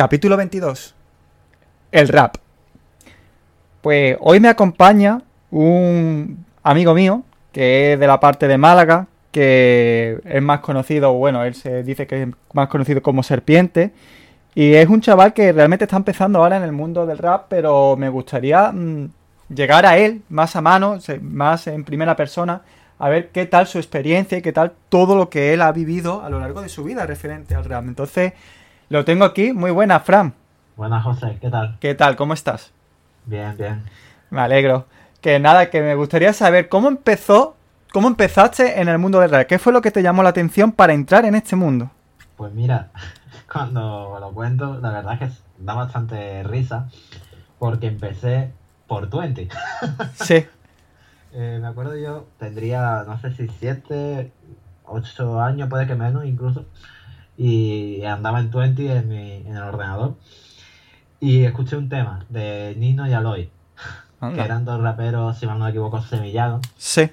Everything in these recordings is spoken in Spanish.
Capítulo 22. El rap. Pues hoy me acompaña un amigo mío que es de la parte de Málaga, que es más conocido, bueno, él se dice que es más conocido como Serpiente. Y es un chaval que realmente está empezando ahora en el mundo del rap, pero me gustaría mm, llegar a él más a mano, más en primera persona, a ver qué tal su experiencia y qué tal todo lo que él ha vivido a lo largo de su vida referente al rap. Entonces, lo tengo aquí. Muy buena, Fran. Buenas, José. ¿Qué tal? ¿Qué tal? ¿Cómo estás? Bien, bien. Me alegro. Que nada, que me gustaría saber cómo empezó, cómo empezaste en el mundo del rap. ¿Qué fue lo que te llamó la atención para entrar en este mundo? Pues mira, cuando lo cuento, la verdad es que da bastante risa porque empecé por 20. Sí. Eh, me acuerdo yo, tendría, no sé si 7, 8 años, puede que menos incluso, y andaba en 20 en, mi, en el ordenador y escuché un tema de Nino y Aloy, que eran dos raperos, si mal no me equivoco, semillanos. Sí.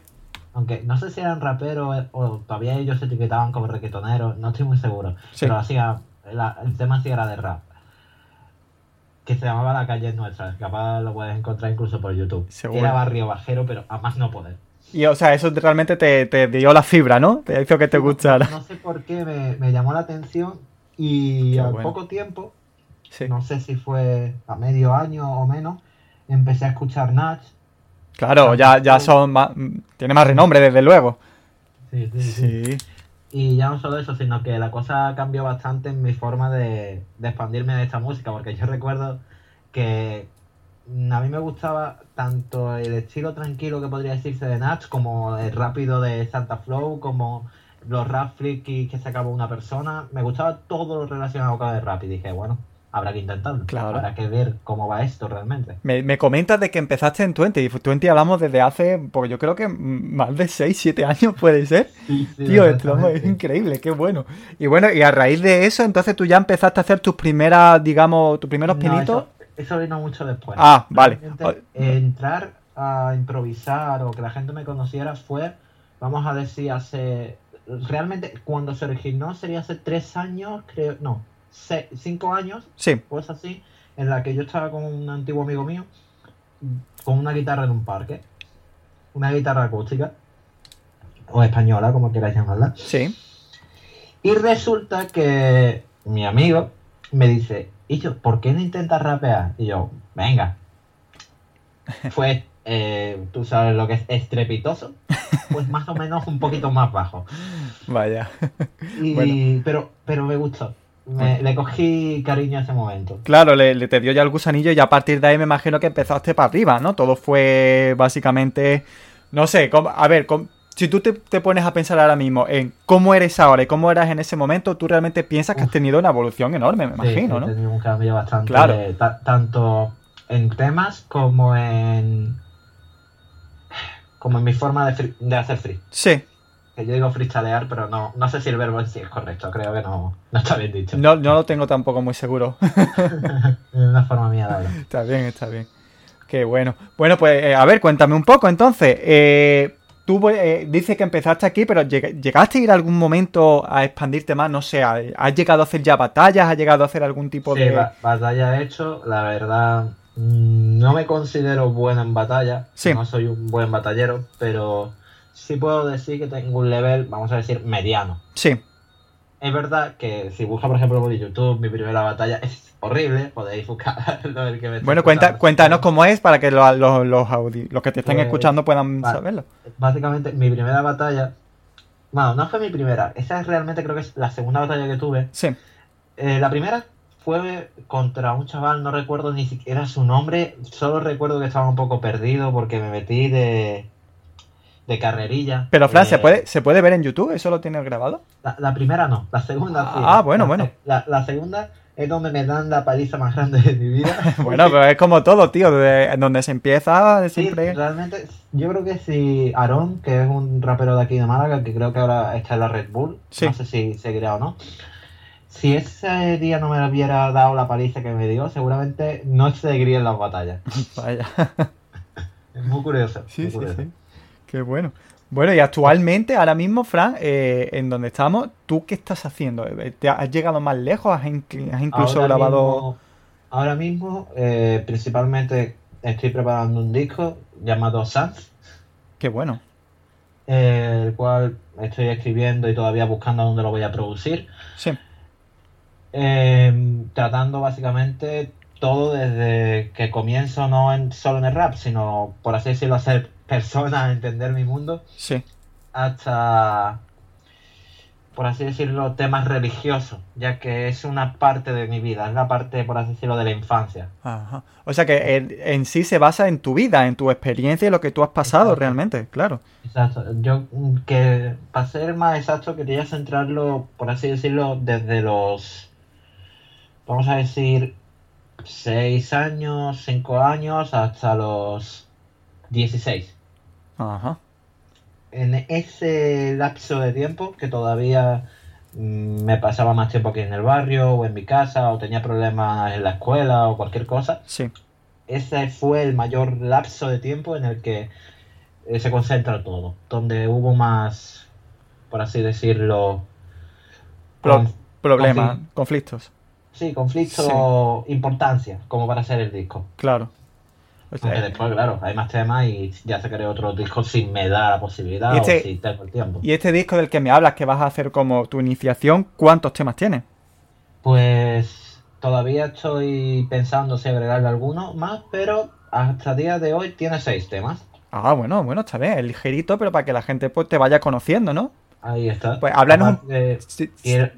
Aunque no sé si eran raperos o todavía ellos se etiquetaban como requetoneros, no estoy muy seguro. Pero hacía, el tema sí era de rap que se llamaba La calle nuestra. Capaz lo puedes encontrar incluso por YouTube. Era barrio bajero, pero a más no poder. Y o sea, eso realmente te, dio la fibra, ¿no? Te hizo que te gustara. No, sé por qué me, llamó la atención y al poco tiempo, no sé si fue a medio año o menos, empecé a escuchar Natch. Claro, ya, ya son más, tiene más renombre desde luego. sí. sí. sí. Y ya no solo eso, sino que la cosa cambió bastante en mi forma de, expandirme de esta música, porque yo recuerdo que a mí me gustaba tanto el estilo tranquilo que podría decirse de Natch, como el rápido de Santa Flow, como los rap que sacaba una persona. Me gustaba todo lo relacionado con el rap y dije, bueno, habrá que intentarlo. Claro. Habrá que ver cómo va esto realmente. Me, comentas de que empezaste en Twenty. Y Twenty hablamos desde hace, porque yo creo que más de 6, 7 años puede ser. Tío, esto es increíble, qué bueno. Y bueno, y a raíz de eso, entonces tú ya empezaste a hacer tus primeras, digamos, tus primeros pinitos. Eso, vino mucho después. Ah, vale. entrar a improvisar o que la gente me conociera fue, vamos a decir, hace. Realmente, cuando se originó sería hace 3 años, creo. No, cinco años, sí. pues así, en la que yo estaba con un antiguo amigo mío, con una guitarra en un parque, una guitarra acústica, o española, como quieras llamarla. Sí. Y resulta que mi amigo me dice, y yo, ¿por qué no intentas rapear? Y yo, venga. Fue, eh, tú sabes lo que es estrepitoso, pues más o menos un poquito más bajo. Vaya. pero, pero me gustó le cogí cariño a ese momento. Claro, le, te dio ya el gusanillo y a partir de ahí me imagino que empezaste para arriba, ¿no? Todo fue básicamente, no sé, a ver, si tú te, pones a pensar ahora mismo en cómo eres ahora y cómo eras en ese momento, tú realmente piensas que has tenido una evolución enorme, me imagino, ¿no? He tenido un cambio bastante, claro. tanto en temas como en como en mi forma de, de hacer free. Sí, que yo digo freestylear, pero no, no sé si el verbo en sí es correcto, creo que no, no está bien dicho. No, no lo tengo tampoco muy seguro. es una forma mía de hablar. Está bien, está bien. Qué bueno. Bueno, pues eh, a ver, cuéntame un poco entonces. Eh, tú eh, dices que empezaste aquí, pero ¿llegaste a ir algún momento a expandirte más? No sé, ¿has llegado a hacer ya batallas? ¿Has llegado a hacer algún tipo de...? Batalla he hecho. La verdad, mm, no me considero bueno en batalla. Sí. No soy un buen batallero, pero sí puedo decir que tengo un level, vamos a decir, mediano. Sí. Es verdad que si busca, por ejemplo, por YouTube, mi primera batalla es horrible, podéis buscarlo. El que me bueno, cuenta, cuéntanos cómo es para que los, los, los, que te estén pues, escuchando puedan saberlo. Básicamente, mi primera batalla. Bueno, no fue mi primera. Esa es realmente, creo que es la segunda batalla que tuve. Sí. Eh, la primera fue contra un chaval, no recuerdo ni siquiera su nombre. Solo recuerdo que estaba un poco perdido porque me metí de de carrerilla. Pero Fran, ¿se, puede, ¿se puede ver en YouTube? ¿Eso lo tienes grabado? La, primera no, la segunda sí. Ah, bueno, bueno. La, segunda es donde me dan la paliza más grande de mi vida. bueno, pero es como todo, tío, de, donde se empieza siempre. Sí, realmente, yo creo que si Aaron, que es un rapero de aquí de Málaga, que creo que ahora está en la Red Bull, no sé si seguirá o no. Si ese día no me hubiera dado la paliza que me dio, seguramente no seguiría en las batallas. Vaya. es muy curioso. Sí, sí, sí. Qué bueno. Bueno, y actualmente, ahora mismo, Fran, eh, en donde estamos, ¿tú qué estás haciendo? ¿Te has llegado más lejos? ¿Has, incluso grabado...? ahora mismo, eh, principalmente, estoy preparando un disco llamado Sans. Qué bueno. el cual estoy escribiendo y todavía buscando dónde lo voy a producir. Sí. Em, tratando básicamente todo desde que comienzo no en, solo en el rap, sino por así decirlo, a ser persona, entender mi mundo. Sí. Hasta, por así decirlo, temas religiosos, ya que es una parte de mi vida, es la parte, por así decirlo, de la infancia. Ajá. O sea que en, sí se basa en tu vida, en tu experiencia y lo que tú has pasado realmente, claro. Exacto. Yo, que para ser más exacto, quería centrarlo, por así decirlo, desde los, vamos a decir, 6 años, 5 años, hasta los 16. Ajá. En ese lapso de tiempo que todavía mm, me pasaba más tiempo aquí en el barrio o en mi casa o tenía problemas en la escuela o cualquier cosa. Sí. Ese fue el mayor lapso de tiempo en el que eh, se concentra todo, donde hubo más, por así decirlo, problemas, conflictos. Sí, conflicto, importancia, como para hacer el disco. Claro. Después, claro, hay más temas y ya se creó otro disco si me da la posibilidad o este si tengo el tiempo. Y este disco del que me hablas, que vas a hacer como tu iniciación, ¿cuántos temas tiene? Pues todavía estoy pensando si agregarle alguno más, pero hasta el día de hoy tiene seis temas. Ah, bueno, bueno, está bien, el ligerito, pero para que la gente pues, te vaya conociendo, ¿no? Ahí está. Pues háblanos.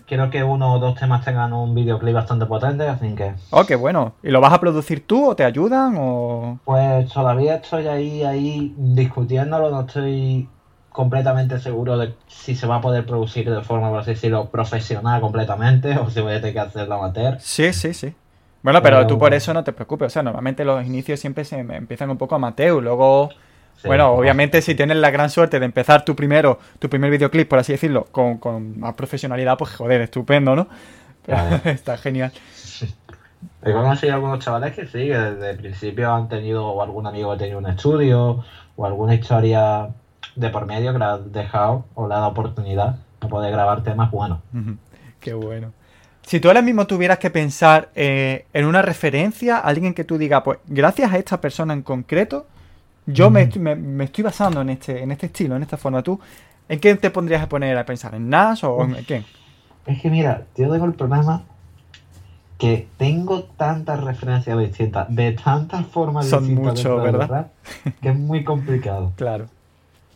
quiero, que uno o dos temas tengan un videoclip bastante potente, así que. Oh, qué bueno. ¿Y lo vas a producir tú o te ayudan o.? Pues todavía estoy ahí, ahí discutiéndolo, no estoy completamente seguro de si se va a poder producir de forma, por así decirlo, profesional completamente o si voy a tener que hacerlo amateur. Sí, sí, sí. Bueno, pero, pero tú por eso no te preocupes. O sea, normalmente los inicios siempre se empiezan un poco amateur, luego bueno, obviamente si tienes la gran suerte de empezar tu primero, tu primer videoclip, por así decirlo, con, más profesionalidad, pues joder, estupendo, ¿no? Está genial. He conocido algunos chavales que sí, que desde el principio han tenido, algún amigo que ha tenido un estudio, o alguna historia de por medio que le ha dejado o le ha dado oportunidad de poder grabar temas buenos. Qué bueno. Si tú ahora mismo tuvieras que pensar eh, en una referencia, alguien que tú digas, pues gracias a esta persona en concreto, yo me, estoy basando en este, en este estilo, en esta forma. ¿Tú en qué te pondrías a poner a pensar? ¿En Nash o en qué? Es que mira, yo tengo el problema que tengo tantas referencias distintas, de tantas formas Son distintas. mucho, ¿verdad? que es muy complicado. claro.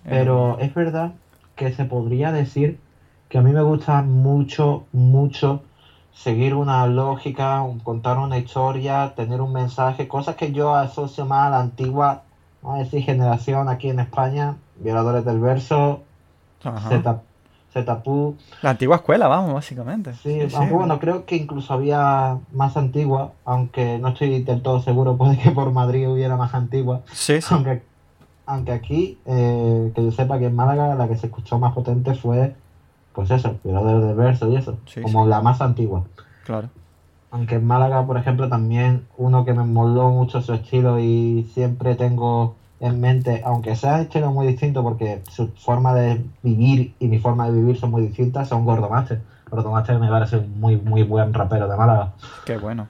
Pero es verdad que se podría decir que a mí me gusta mucho, mucho seguir una lógica, contar una historia, tener un mensaje, cosas que yo asocio más a la antigua vamos a decir, generación aquí en España, Violadores del Verso, Zetapú. La antigua escuela, vamos, básicamente. Sí, bueno, creo que incluso había más antigua, aunque no estoy del todo seguro, puede que por Madrid hubiera más antigua. Sí, sí. Aunque, aunque aquí, eh, que yo sepa que en Málaga la que se escuchó más potente fue, pues eso, Violadores del Verso y eso, como la más antigua. Claro. Aunque en Málaga, por ejemplo, también uno que me moló mucho su estilo y siempre tengo en mente, aunque sea estilo muy distinto porque su forma de vivir y mi forma de vivir son muy distintas, son Gordomaster. Gordomaster me parece un muy, muy buen rapero de Málaga. Qué bueno.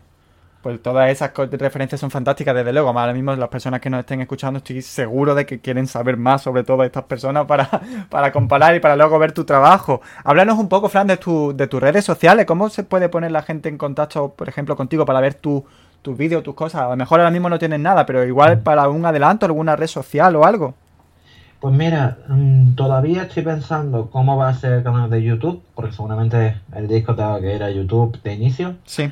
Pues todas esas referencias son fantásticas, desde luego. Ahora mismo las personas que nos estén escuchando estoy seguro de que quieren saber más sobre todas estas personas para, para comparar y para luego ver tu trabajo. Háblanos un poco, Fran, de, tu, de tus redes sociales. ¿Cómo se puede poner la gente en contacto, por ejemplo, contigo para ver tus vídeos, tus cosas? A lo mejor ahora mismo no tienes nada, pero igual para un adelanto, alguna red social o algo. Pues mira, mm, todavía estoy pensando cómo va a ser el canal de YouTube, porque seguramente el disco que ir a YouTube de inicio. Sí.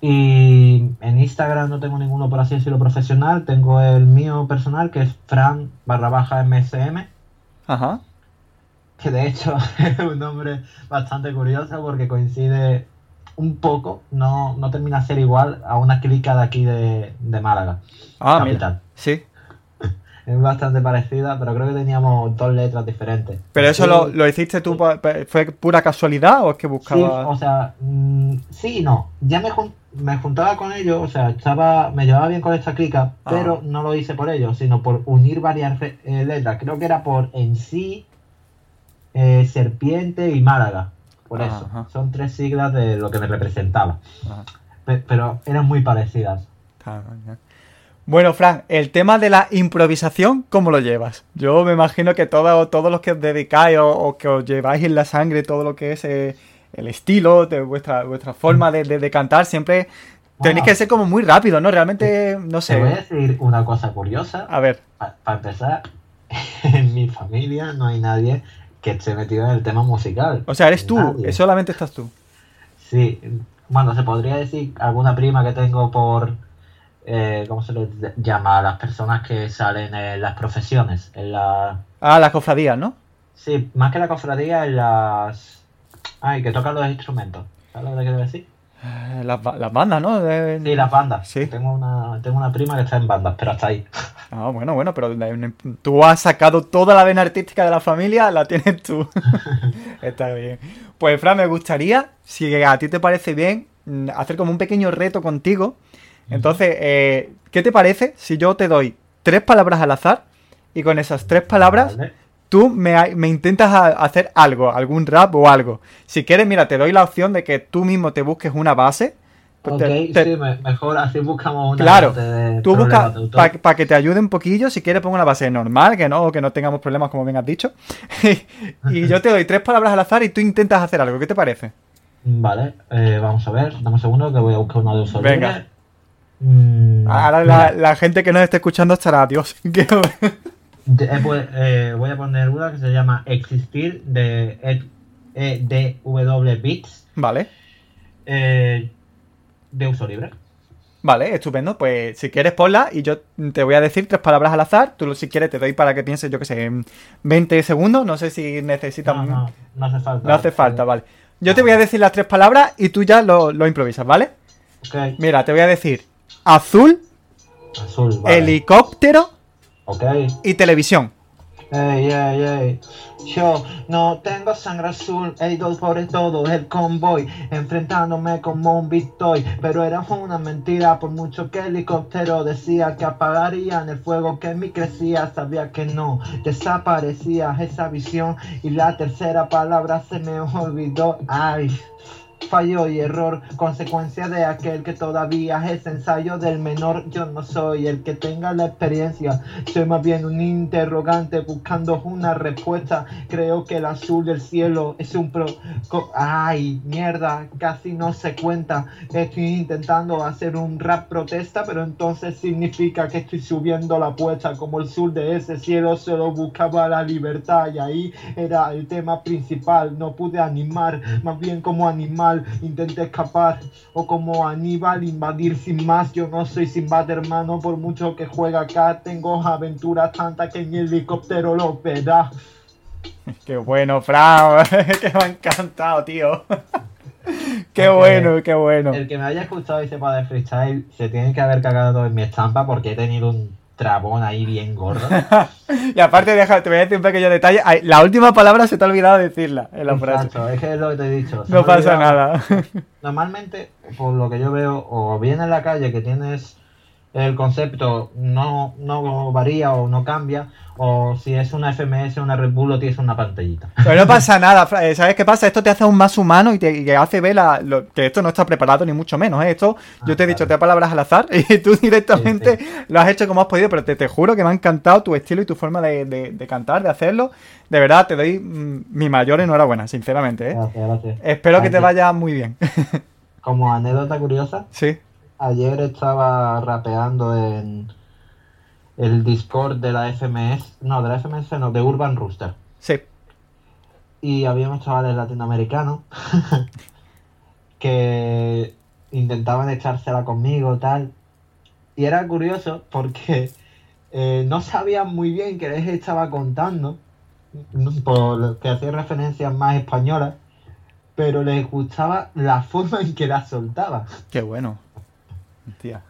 Y en Instagram no tengo ninguno, por así decirlo, profesional. Tengo el mío personal, que es Fran barra baja MSM. Ajá. Que de hecho es un nombre bastante curioso porque coincide un poco, no, no termina a ser igual a una clica de aquí de, Málaga. Ah, capital. Sí. Es bastante parecida, pero creo que teníamos dos letras diferentes. ¿Pero eso lo, lo, hiciste tú, fue pura casualidad o es que buscabas...? Sí, o sea, mm, sí y no. Ya me, me juntaba con ellos, o sea, estaba me llevaba bien con esta clica, ah. pero no lo hice por ellos, sino por unir varias eh, letras. Creo que era por en sí, eh, Serpiente y Málaga. Por eso. Son tres siglas de lo que me representaba. Pero eran muy parecidas. Bueno, Fran, el tema de la improvisación, ¿cómo lo llevas? Yo me imagino que todos los que os dedicáis o, que os lleváis en la sangre todo lo que es eh, el estilo, de vuestra, vuestra forma de, cantar, siempre tenéis que ser como muy rápido, ¿no? Realmente, no sé. Te voy a decir una cosa curiosa. A ver. Para empezar, en mi familia no hay nadie que esté metido en el tema musical. O sea, eres tú, solamente estás tú. Sí, bueno, se podría decir alguna prima que tengo por eh, ¿cómo se les llama? A las personas que salen en las profesiones, en la... Ah, las cofradías, ¿no? Sí, más que la cofradía, en las... Ay, que tocan los instrumentos. ¿Sabes lo que quiero decir? Eh, las, bandas, ¿no? Sí, las bandas. Sí. Tengo una, tengo una prima que está en bandas, pero hasta ahí. Ah, bueno, bueno, pero tú has sacado toda la vena artística de la familia, la tienes tú. está bien. Pues, Fran, me gustaría, si a ti te parece bien, mm, hacer como un pequeño reto contigo entonces, eh, ¿qué te parece si yo te doy tres palabras al azar y con esas tres palabras tú me, intentas hacer algo, algún rap o algo? Si quieres, mira, te doy la opción de que tú mismo te busques una base. Pues ok, sí, mejor así buscamos una Claro, tú buscas para que te ayude un poquillo, si quieres pongo una base normal, que no, que no tengamos problemas como bien has dicho. y yo te doy tres palabras al azar y tú intentas hacer algo, ¿qué te parece? Vale, eh, vamos a ver, dame un segundo que voy a buscar una de usuario. Venga. Mm, Ahora la, gente que nos esté escuchando estará, Dios. Eh, pues, eh, voy a poner una que se llama Existir de EDW Bits. Vale. Eh, de uso libre. Vale, estupendo. Pues si quieres ponla y yo te voy a decir tres palabras al azar. Tú si quieres te doy para que pienses, yo que sé, 20 segundos. No sé si necesitas... No, no, hace falta. No hace falta, vale. Yo te voy a decir las tres palabras y tú ya lo, lo improvisas, ¿vale? Mira, te voy a decir azul, helicóptero y televisión. Ey, ey, ey. Yo no tengo sangre azul, he ido por todo el convoy, enfrentándome como un victory, pero era una mentira, por mucho que el helicóptero decía que apagarían el fuego que en mí crecía, sabía que no, desaparecía esa visión. Y la tercera palabra se me olvidó, ay fallo y error, consecuencia de aquel que todavía es ensayo del menor. Yo no soy el que tenga la experiencia, soy más bien un interrogante buscando una respuesta. Creo que el azul del cielo es un pro. Ay, mierda, casi no se cuenta. Estoy intentando hacer un rap protesta, pero entonces significa que estoy subiendo la apuesta. Como el sur de ese cielo solo buscaba la libertad y ahí era el tema principal. No pude animar, más bien como animar intenté escapar o como Aníbal invadir sin más. Yo no soy Sinbad hermano, por mucho que juega acá, tengo aventuras tantas que en el helicóptero lo verá. Qué bueno, Fran, que me ha encantado, tío. qué bueno, qué bueno. El que me haya escuchado y sepa de freestyle se tiene que haber cagado en mi estampa porque he tenido un trabón ahí bien gordo. y aparte, deja, te voy a decir un pequeño detalle. La última palabra se te ha olvidado decirla en la frase. es que es lo que te he dicho. no pasa nada. Normalmente, por lo que yo veo, o bien en la calle que tienes el concepto no, no varía o no cambia, o si es una FMS o una Red Bull o tienes una pantallita. Pero no pasa nada, eh, ¿sabes qué pasa? Esto te hace aún más humano y te hace ver que esto no está preparado ni mucho menos. ¿eh? Esto, yo te he dicho, te palabras al azar y tú directamente lo has hecho como has podido, pero te, te, juro que me ha encantado tu estilo y tu forma de, cantar, de hacerlo. De verdad, te doy mm, mi mayor enhorabuena, sinceramente. ¿eh? Gracias, gracias. Espero que te vaya muy bien. como anécdota curiosa. Sí ayer estaba rapeando en el Discord de la FMS, no, de la FMS, no, de Urban Rooster. Sí. Y habíamos chavales latinoamericanos que intentaban echársela conmigo, tal. Y era curioso porque eh, no sabían muy bien qué les estaba contando, por que hacía referencias más españolas, pero les gustaba la forma en que la soltaba. Qué bueno. Tía.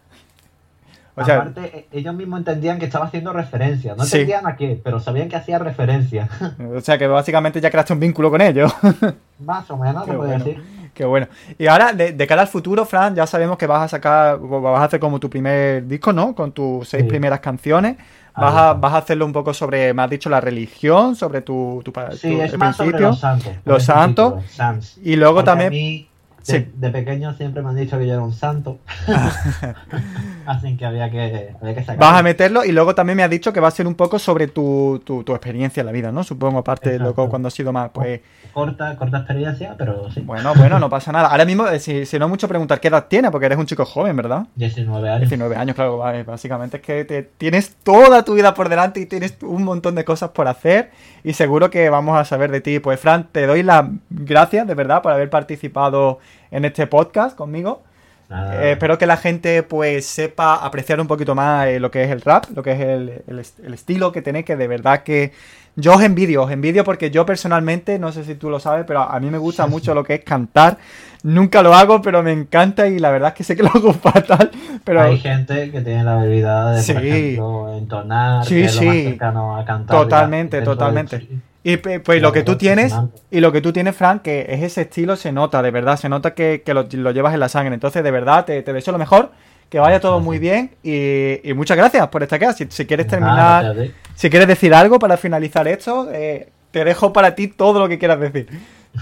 O sea, Aparte, e, ellos mismos entendían que estaba haciendo referencia. No entendían a qué, pero sabían que hacía referencia. O sea, que básicamente ya creaste un vínculo con ellos. Más o menos, se puede decir. Qué bueno. Y ahora, de, cara al futuro, Fran, ya sabemos que vas a sacar, vas a hacer como tu primer disco, ¿no? Con tus seis primeras canciones. Vas a, vas a, hacerlo un poco sobre, me has dicho, la religión, sobre tu, tu, sí, es más sobre los santos. Los santos. Y luego también... De, pequeño siempre me han dicho que yo era un santo. Así que había que, había que sacarlo. Vas a meterlo y luego también me has dicho que va a ser un poco sobre tu, tu, experiencia en la vida, ¿no? Supongo, aparte de luego cuando has sido más, pues... Corta, corta experiencia, pero sí. Bueno, bueno, no pasa nada. Ahora mismo, eh, si, si no es mucho preguntar qué edad tienes, porque eres un chico joven, ¿verdad? 19 años. 19 años, claro. Básicamente es que te, tienes toda tu vida por delante y tienes un montón de cosas por hacer y seguro que vamos a saber de ti. Pues Fran, te doy las gracias de verdad por haber participado en este podcast conmigo. Eh, espero que la gente pues sepa apreciar un poquito más eh, lo que es el rap, lo que es el, estilo que tenéis, que de verdad que yo os envidio, os envidio porque yo personalmente, no sé si tú lo sabes, pero a mí me gusta mucho lo que es cantar. Nunca lo hago, pero me encanta y la verdad es que sé que lo hago fatal. Pero... Hay gente que tiene la habilidad de, por ejemplo, entonar, sí, que sí. cercano a cantar. Totalmente, totalmente. Y pues lo que tú tienes, y lo que tú tienes, Frank, que es ese estilo, se nota, de verdad, se nota que, lo, llevas en la sangre. Entonces, de verdad, te, deseo lo mejor, que vaya todo muy bien y, muchas gracias por estar acá. Si, quieres terminar, si quieres decir algo para finalizar esto, eh, te dejo para ti todo lo que quieras decir.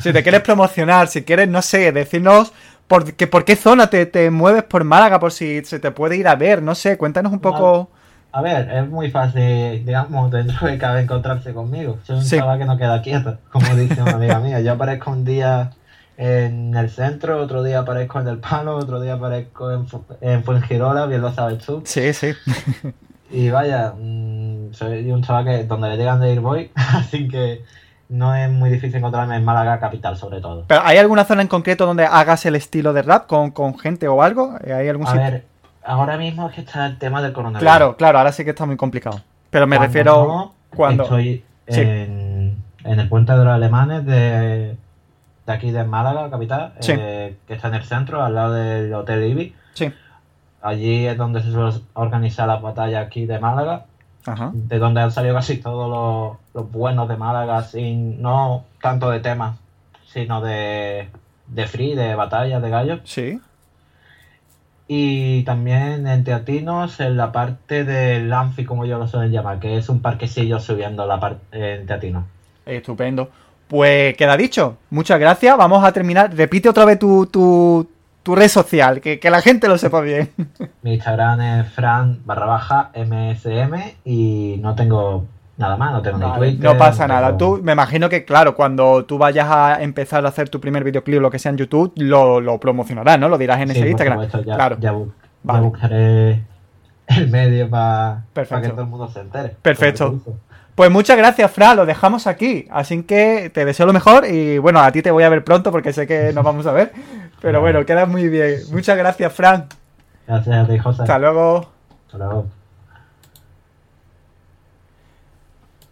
Si te quieres promocionar, si quieres, no sé, decirnos por, que, por qué zona te, te mueves por Málaga, por si se te puede ir a ver, no sé, cuéntanos un poco... A ver, es muy fácil, digamos, dentro de cada encontrarse conmigo. Soy un chaval que no queda quieto, como dice una amiga mía. Yo aparezco un día en el centro, otro día aparezco en el palo, otro día aparezco en, en Fuengirola, bien lo sabes tú. Sí, sí. Y vaya, mm, soy un chaval que donde le llegan de ir voy, así que no es muy difícil encontrarme en Málaga capital sobre todo. ¿Pero hay alguna zona en concreto donde hagas el estilo de rap con, con gente o algo? ¿Hay algún A ver, ahora mismo es que está el tema del coronavirus. Claro, claro, ahora sí que está muy complicado. Pero me refiero cuando... Estoy en, el puente de los alemanes de, de aquí de Málaga, capital, eh, que está en el centro, al lado del Hotel Ibi. Sí. Allí es donde se suele organizar la batalla aquí de Málaga. Ajá. De donde han salido casi todos los, buenos de Málaga, sin no tanto de temas, sino de, de free, de batalla, de gallos. Sí y también en Teatinos en la parte del Anfi, como yo lo suelen llamar, que es un parquecillo subiendo la parte en Teatinos. Estupendo. Pues queda dicho. Muchas gracias. Vamos a terminar. Repite otra vez tu, tu, tu red social, que, que, la gente lo sepa bien. Mi Instagram es fran barra baja msm y no tengo Nada más, no tengo ni Twitter. No pasa nada. Tú, me imagino que, claro, cuando tú vayas a empezar a hacer tu primer videoclip o lo que sea en YouTube, lo, lo promocionarás, ¿no? Lo dirás en ese Instagram. ya, claro. Ya, buscaré el medio para que todo el mundo se entere. Perfecto. Pues muchas gracias, Fra, lo dejamos aquí. Así que te deseo lo mejor y bueno, a ti te voy a ver pronto porque sé que nos vamos a ver. Pero bueno, queda muy bien. Muchas gracias, Fran. Gracias a ti, José. Hasta luego. Hasta luego.